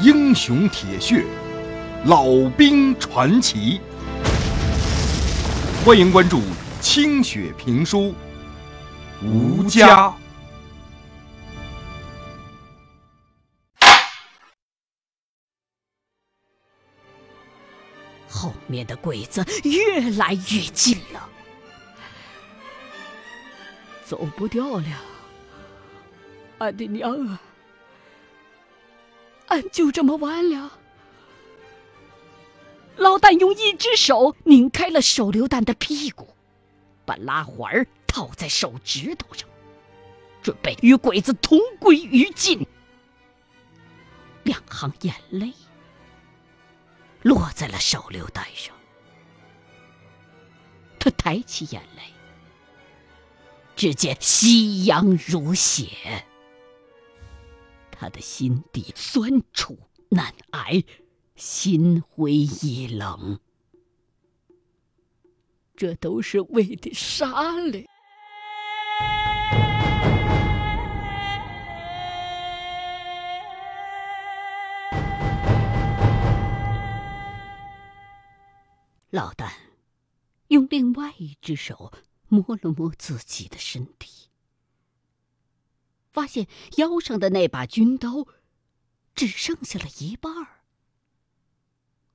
英雄铁血，老兵传奇。欢迎关注清雪评书，吴家。后面的鬼子越来越近了，走不掉了，俺的娘啊！俺就这么完了。老旦用一只手拧开了手榴弹的屁股，把拉环套在手指头上，准备与鬼子同归于尽。两行眼泪落在了手榴弹上，他抬起眼泪，只见夕阳如血。他的心底酸楚难挨，心灰意冷。这都是为的啥嘞？老旦用另外一只手摸了摸自己的身体。发现腰上的那把军刀，只剩下了一半儿。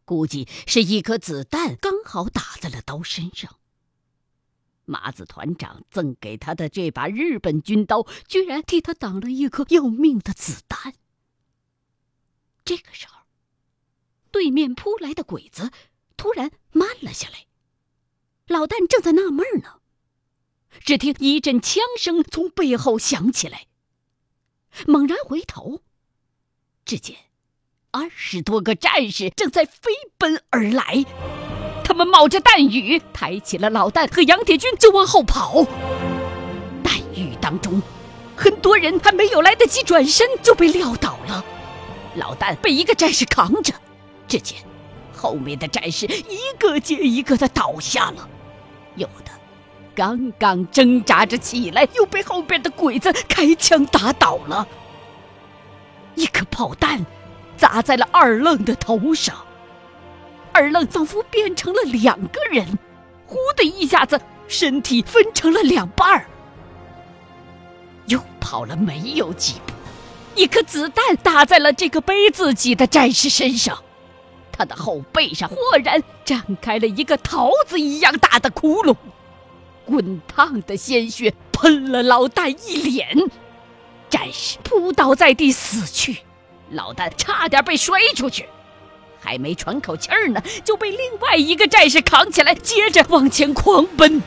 估计是一颗子弹刚好打在了刀身上。麻子团长赠给他的这把日本军刀，居然替他挡了一颗要命的子弹。这个时候，对面扑来的鬼子突然慢了下来。老旦正在纳闷呢，只听一阵枪声从背后响起来。猛然回头，只见二十多个战士正在飞奔而来。他们冒着弹雨，抬起了老旦和杨铁军就往后跑。弹雨当中，很多人还没有来得及转身就被撂倒了。老旦被一个战士扛着，只见后面的战士一个接一个的倒下了，有的。刚刚挣扎着起来，又被后边的鬼子开枪打倒了。一颗炮弹砸在了二愣的头上，二愣仿佛变成了两个人，呼的一下子，身体分成了两半儿。又跑了没有几步，一颗子弹打在了这个背自己的战士身上，他的后背上豁然绽开了一个桃子一样大的窟窿。滚烫的鲜血喷了老旦一脸，战士扑倒在地死去，老旦差点被摔出去，还没喘口气儿呢，就被另外一个战士扛起来，接着往前狂奔。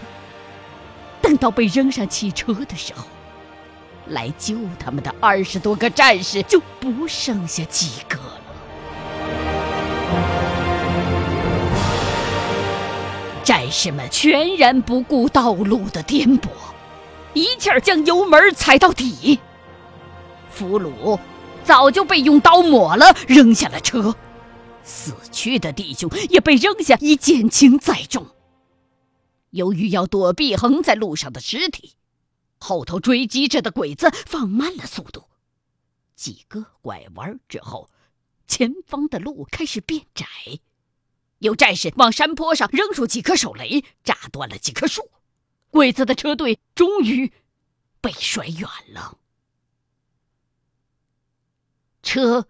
等到被扔上汽车的时候，来救他们的二十多个战士就不剩下几个了。战士们全然不顾道路的颠簸，一气儿将油门踩到底。俘虏早就被用刀抹了，扔下了车。死去的弟兄也被扔下，以减轻载重。由于要躲避横在路上的尸体，后头追击着的鬼子放慢了速度。几个拐弯之后，前方的路开始变窄。有战士往山坡上扔出几颗手雷，炸断了几棵树。鬼子的车队终于被甩远了。车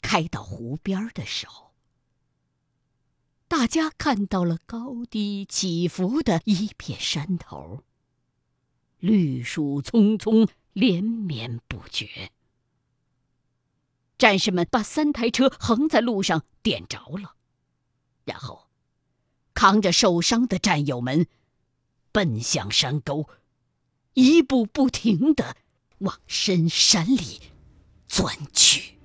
开到湖边的时候，大家看到了高低起伏的一片山头，绿树葱葱，连绵不绝。战士们把三台车横在路上点着了。然后，扛着受伤的战友们，奔向山沟，一步不停的往深山里钻去。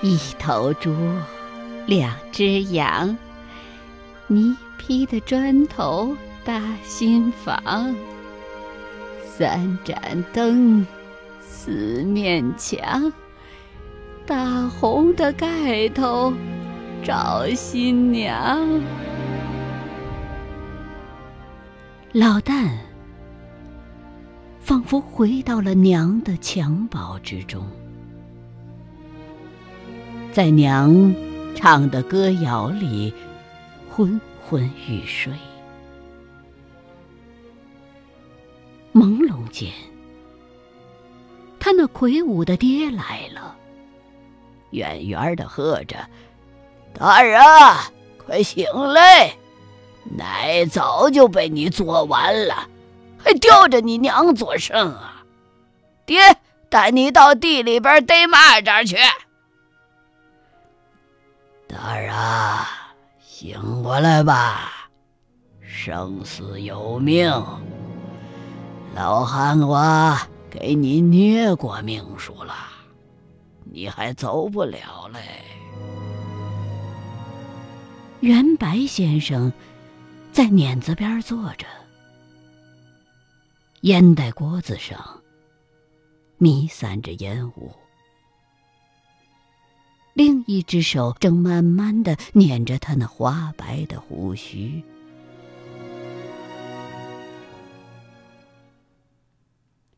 一头猪。两只羊，泥坯的砖头搭新房，三盏灯，四面墙，大红的盖头找新娘。老旦仿佛回到了娘的襁褓之中，在娘唱的歌谣里昏昏欲睡。朦胧间，他那魁梧的爹来了，远远的喝着：“大人，快醒来！奶早就被你做完了，还吊着你娘做甚啊？爹带你到地里边逮蚂蚱去。”大人，醒过来吧，生死有命。老汉我给你捏过命数了，你还走不了嘞。袁白先生在碾子边坐着，烟袋锅子上弥散着烟雾，另一只手正慢慢的捻着他那花白的胡须。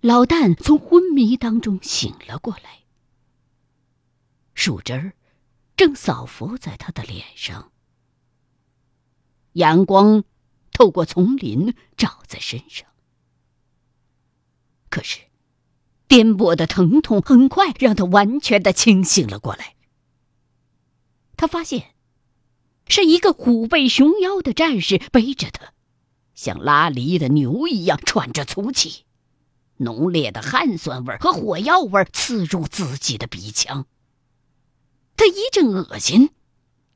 老旦从昏迷当中醒了过来，树枝儿正扫拂在他的脸上，阳光透过丛林照在身上。可是，颠簸的疼痛很快让他完全的清醒了过来。他发现，是一个虎背熊腰的战士背着他，像拉犁的牛一样喘着粗气。浓烈的汗酸味和火药味刺入自己的鼻腔，他一阵恶心，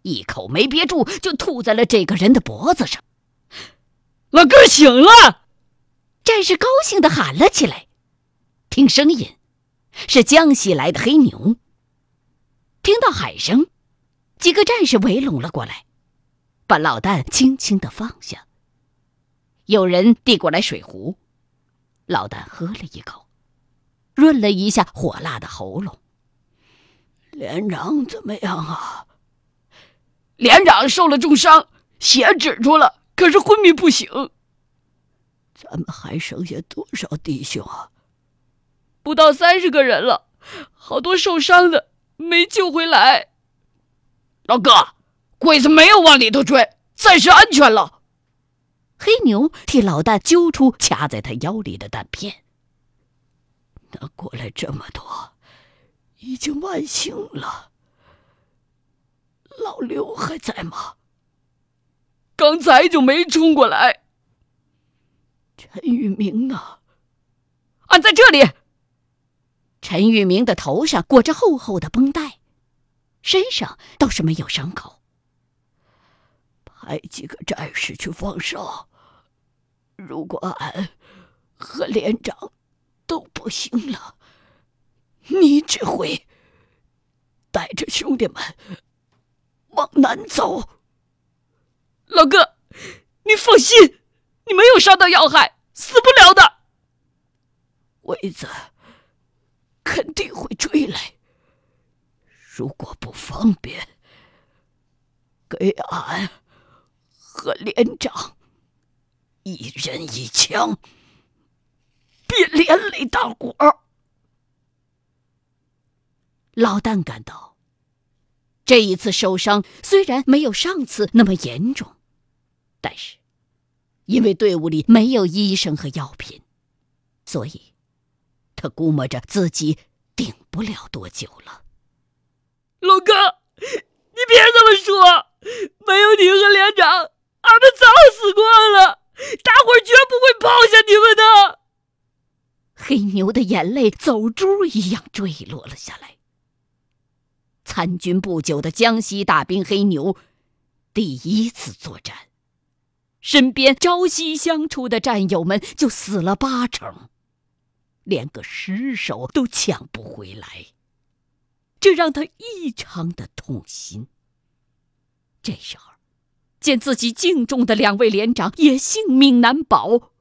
一口没憋住就吐在了这个人的脖子上。老哥醒了！战士高兴地喊了起来。听声音，是江西来的黑牛。听到喊声，几个战士围拢了过来，把老旦轻轻地放下。有人递过来水壶。老旦喝了一口，润了一下火辣的喉咙。连长怎么样啊？连长受了重伤，血止住了，可是昏迷不醒。咱们还剩下多少弟兄啊？不到三十个人了，好多受伤的没救回来。老哥，鬼子没有往里头追，暂时安全了。黑牛替老旦揪出卡在他腰里的弹片。那过来这么多，已经万幸了。老刘还在吗？刚才就没冲过来。陈玉明呢？俺在这里。陈玉明的头上裹着厚厚的绷带，身上倒是没有伤口。派几个战士去放哨。如果俺和连长都不行了，你指挥，带着兄弟们往南走。老哥，你放心，你没有伤到要害，死不了的。鬼子肯定会追来，如果不方便，给俺。和连长一人一枪，别连累大伙儿。老旦感到，这一次受伤虽然没有上次那么严重，但是因为队伍里没有医生和药品，所以他估摸着自己顶不了多久了。老哥，你别这么说，没有你和连长。俺们早死光了，大伙儿绝不会抛下你们的。黑牛的眼泪走珠一样坠落了下来。参军不久的江西大兵黑牛，第一次作战，身边朝夕相处的战友们就死了八成，连个尸首都抢不回来，这让他异常的痛心。这时候。见自己敬重的两位连长也性命难保，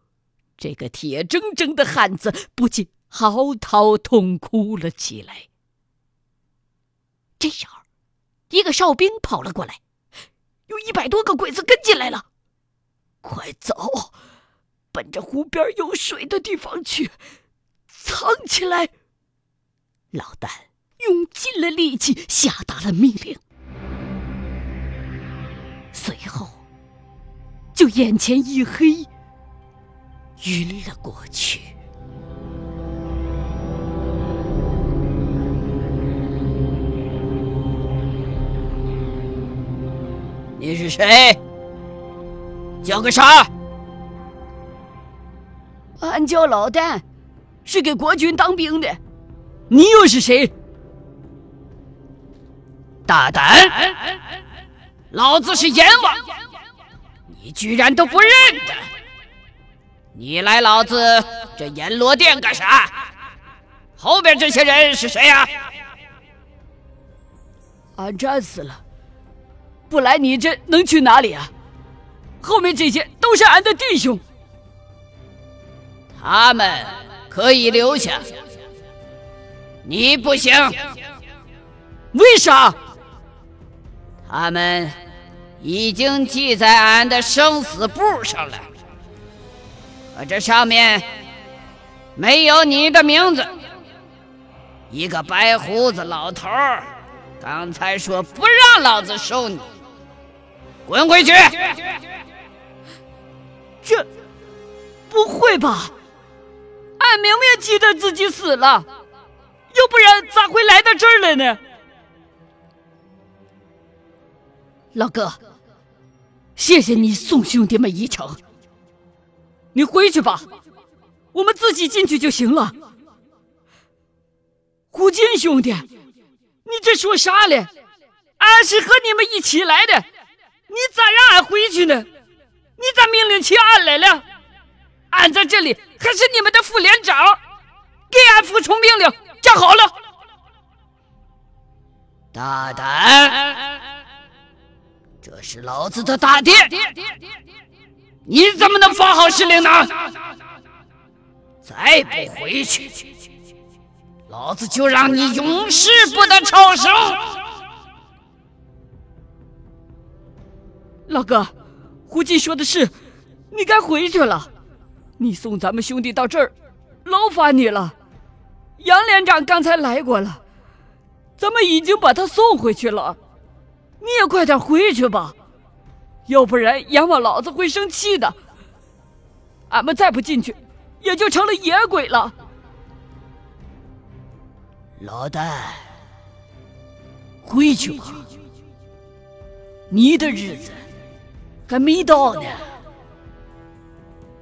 这个铁铮铮的汉子不禁嚎啕痛哭了起来。这时候，一个哨兵跑了过来，有一百多个鬼子跟进来了。快走，奔着湖边有水的地方去，藏起来！老旦用尽了力气下达了命令，随后就眼前一黑，晕了过去。你是谁？叫个啥？俺叫老旦，是给国军当兵的。你又是谁？大胆！老子是阎王，你居然都不认得？你来老子这阎罗殿干啥？后边这些人是谁呀？俺战死了。不来你这能去哪里啊？后面这些都是俺的弟兄，他们可以留下，你不行。为啥？他们已经记在俺的生死簿上了，可这上面没有你的名字。一个白胡子老头儿刚才说不让老子收你。滚回去！这不会吧？俺明明记得自己死了，要不然咋会来到这儿来呢？老哥，谢谢你送兄弟们一程。你回去吧，我们自己进去就行了。胡金兄弟，你这说啥嘞？俺是和你们一起来的。你咋让俺回去呢？你咋命令起俺来了？俺在这里还是你们的副连长，给俺服从命令，站好了。大胆！这是老子的大殿，你怎么能发号施令呢？再不回去，老子就让你永世不得超生！老哥，胡金说的是，你该回去了。你送咱们兄弟到这儿，劳烦你了。杨连长刚才来过了，咱们已经把他送回去了。你也快点回去吧，要不然阎王老子会生气的。俺们再不进去，也就成了野鬼了。老大，回去吧，你的日子。还没到呢。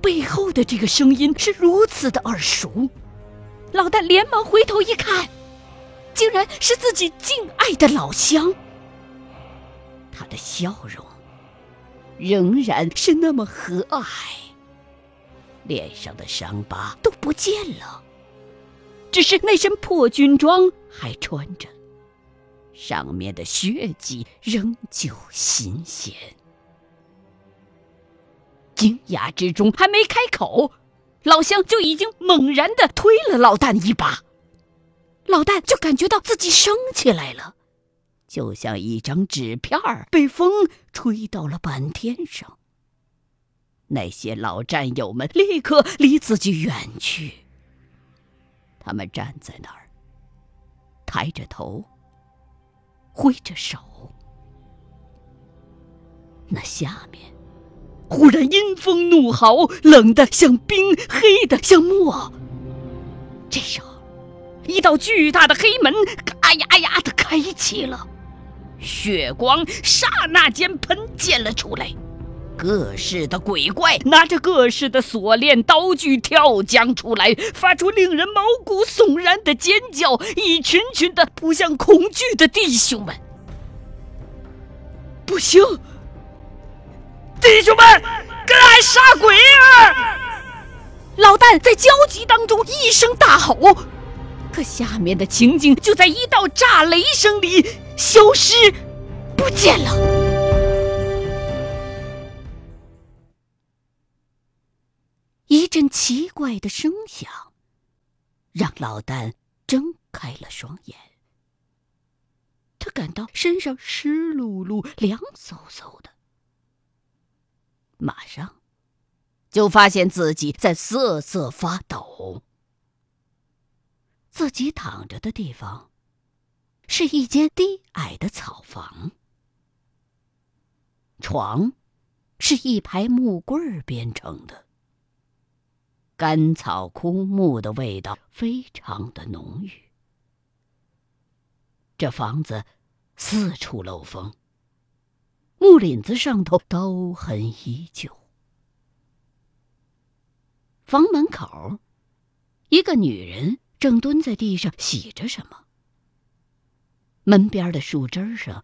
背后的这个声音是如此的耳熟，老旦连忙回头一看，竟然是自己敬爱的老乡。他的笑容仍然是那么和蔼，脸上的伤疤都不见了，只是那身破军装还穿着，上面的血迹仍旧新鲜。惊讶之中，还没开口，老乡就已经猛然的推了老旦一把，老旦就感觉到自己升起来了，就像一张纸片儿被风吹到了半天上。那些老战友们立刻离自己远去，他们站在那儿，抬着头，挥着手，那下面。忽然阴风怒号，冷的像冰，黑的像墨。这时候，一道巨大的黑门嘎呀呀的开启了，血光刹那间喷溅了出来，各式的鬼怪拿着各式的锁链刀具跳将出来，发出令人毛骨悚然的尖叫，一群群的扑向恐惧的弟兄们。不行！弟兄们，跟俺杀鬼！老旦在焦急当中一声大吼，可下面的情景就在一道炸雷声里消失不见了。一阵奇怪的声响，让老旦睁开了双眼。他感到身上湿漉漉、凉飕飕的，马上就发现自己在瑟瑟发抖。自己躺着的地方是一间低矮的草房，床是一排木棍儿编成的，干草枯木的味道非常的浓郁。这房子四处漏风，木檩子上头刀痕依旧。房门口，一个女人正蹲在地上洗着什么。门边的树枝上，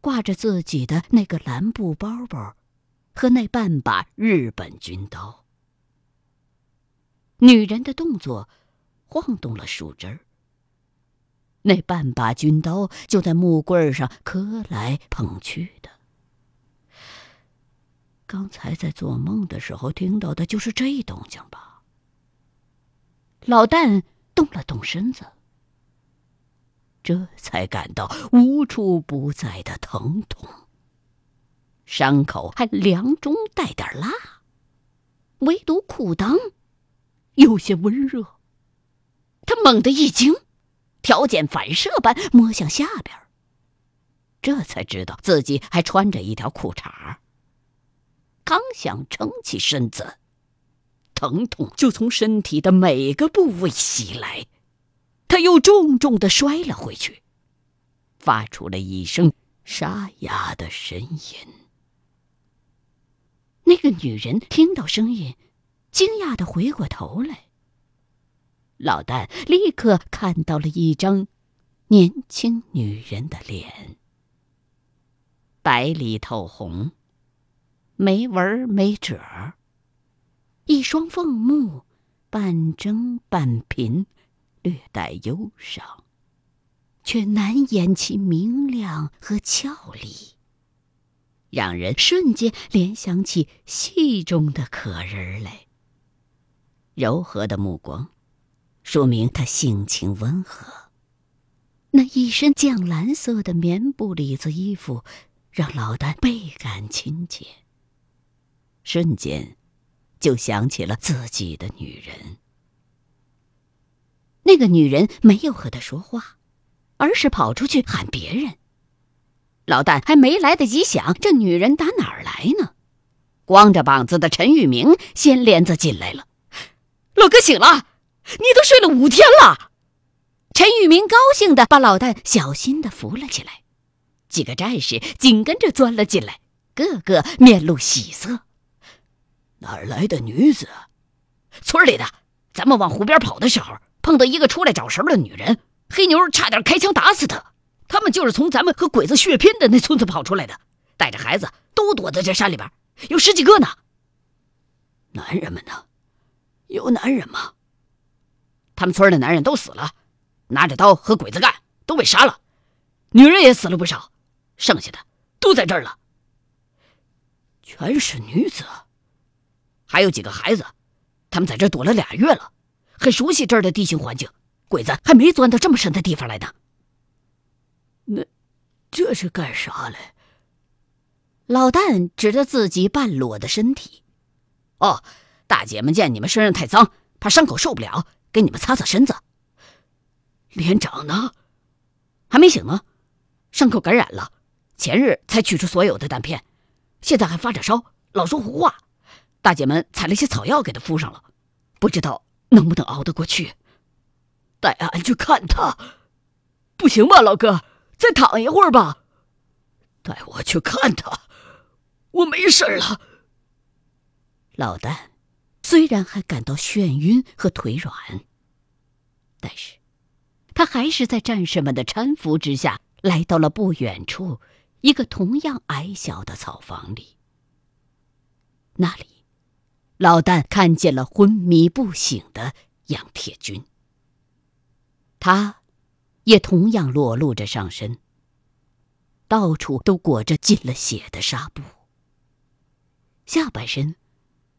挂着自己的那个蓝布包包，和那半把日本军刀。女人的动作，晃动了树枝儿。那半把军刀就在木棍上磕来碰去的。刚才在做梦的时候听到的就是这动静吧？老旦动了动身子，这才感到无处不在的疼痛，伤口还凉中带点辣，唯独裤裆有些温热。他猛地一惊。条件反射般摸向下边，这才知道自己还穿着一条裤衩。刚想撑起身子，疼痛就从身体的每个部位袭来，他又重重的摔了回去，发出了一声沙哑的呻吟。那个女人听到声音，惊讶的回过头来。老旦立刻看到了一张年轻女人的脸，白里透红，没纹没褶儿，一双凤目半睁半颦，略带忧伤，却难掩其明亮和俏丽，让人瞬间联想起戏中的可人来。柔和的目光。说明他性情温和。那一身绛蓝色的棉布里子衣服，让老旦倍感亲切。瞬间，就想起了自己的女人。那个女人没有和他说话，而是跑出去喊别人。老旦还没来得及想这女人打哪儿来呢，光着膀子的陈玉明先帘子进来了。老哥醒了。你都睡了五天了，陈玉明高兴的把老旦小心的扶了起来，几个战士紧跟着钻了进来，个个面露喜色。哪儿来的女子？村里的。咱们往湖边跑的时候，碰到一个出来找食的女人，黑牛差点开枪打死她。他们就是从咱们和鬼子血拼的那村子跑出来的，带着孩子都躲在这山里边，有十几个呢。男人们呢？有男人吗？他们村的男人都死了，拿着刀和鬼子干，都被杀了。女人也死了不少，剩下的都在这儿了。全是女子，还有几个孩子。他们在这躲了俩月了，很熟悉这儿的地形环境。鬼子还没钻到这么深的地方来呢。那这是干啥嘞？老旦指着自己半裸的身体。哦，大姐们见你们身上太脏，怕伤口受不了。给你们擦擦身子。连长呢？还没醒呢，伤口感染了，前日才取出所有的弹片，现在还发着烧，老说胡话。大姐们采了些草药给他敷上了，不知道能不能熬得过去。带俺去看他，不行吧，老哥？再躺一会儿吧。带我去看他，我没事了。老旦。虽然还感到眩晕和腿软，但是，他还是在战士们的搀扶之下，来到了不远处一个同样矮小的草房里。那里，老旦看见了昏迷不醒的杨铁军，他，也同样裸露着上身，到处都裹着浸了血的纱布，下半身。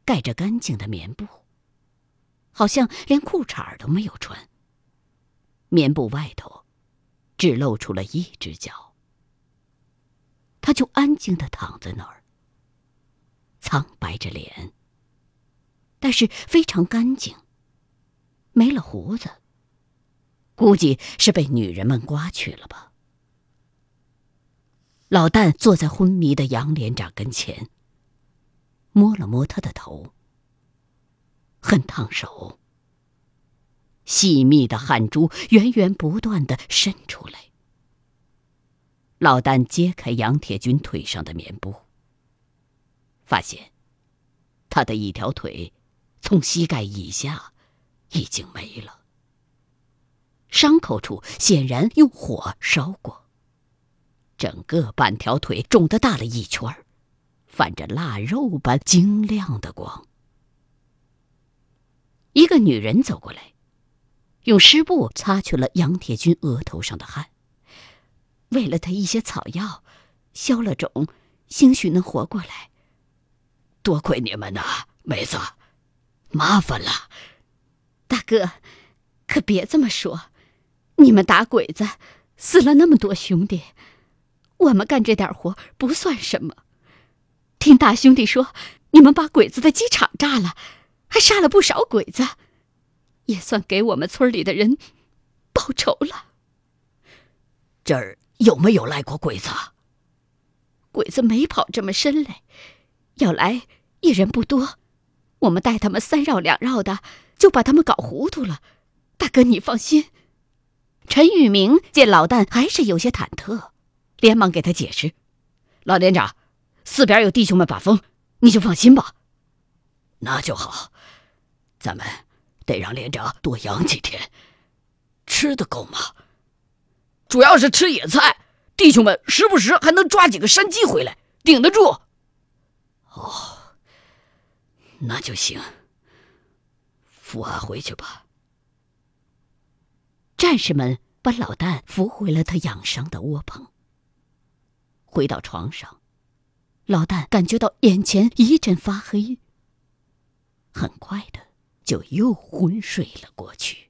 盖着干净的棉布，好像连裤衩都没有穿。棉布外头，只露出了一只脚。他就安静的躺在那儿，苍白着脸，但是非常干净，没了胡子，估计是被女人们刮去了吧。老旦坐在昏迷的杨连长跟前，摸了摸他的头，很烫手。细密的汗珠源源不断的渗出来。老旦揭开杨铁军腿上的棉布，发现他的一条腿从膝盖以下已经没了，伤口处显然用火烧过，整个半条腿肿得大了一圈，泛着腊肉般晶亮的光。一个女人走过来。用湿布擦去了杨铁军额头上的汗，喂了他一些草药，消了肿，兴许能活过来。多亏你们呐，妹子，麻烦了。大哥，可别这么说，你们打鬼子死了那么多兄弟，我们干这点活不算什么。听大兄弟说，你们把鬼子的机场炸了，还杀了不少鬼子。也算给我们村里的人报仇了。这儿有没有来过鬼子？鬼子没跑这么深嘞，要来也人不多。我们带他们三绕两绕的，就把他们搞糊涂了。大哥，你放心。陈玉明见老旦还是有些忐忑，连忙给他解释：“老连长，四边有弟兄们把风，你就放心吧。那就好，咱们。”得让连长多养几天，吃得够吗？主要是吃野菜，弟兄们时不时还能抓几个山鸡回来，顶得住。哦，那就行。扶俺回去吧。战士们把老旦扶回了他养伤的窝棚。回到床上，老旦感觉到眼前一阵发黑。很快的。就又昏睡了过去。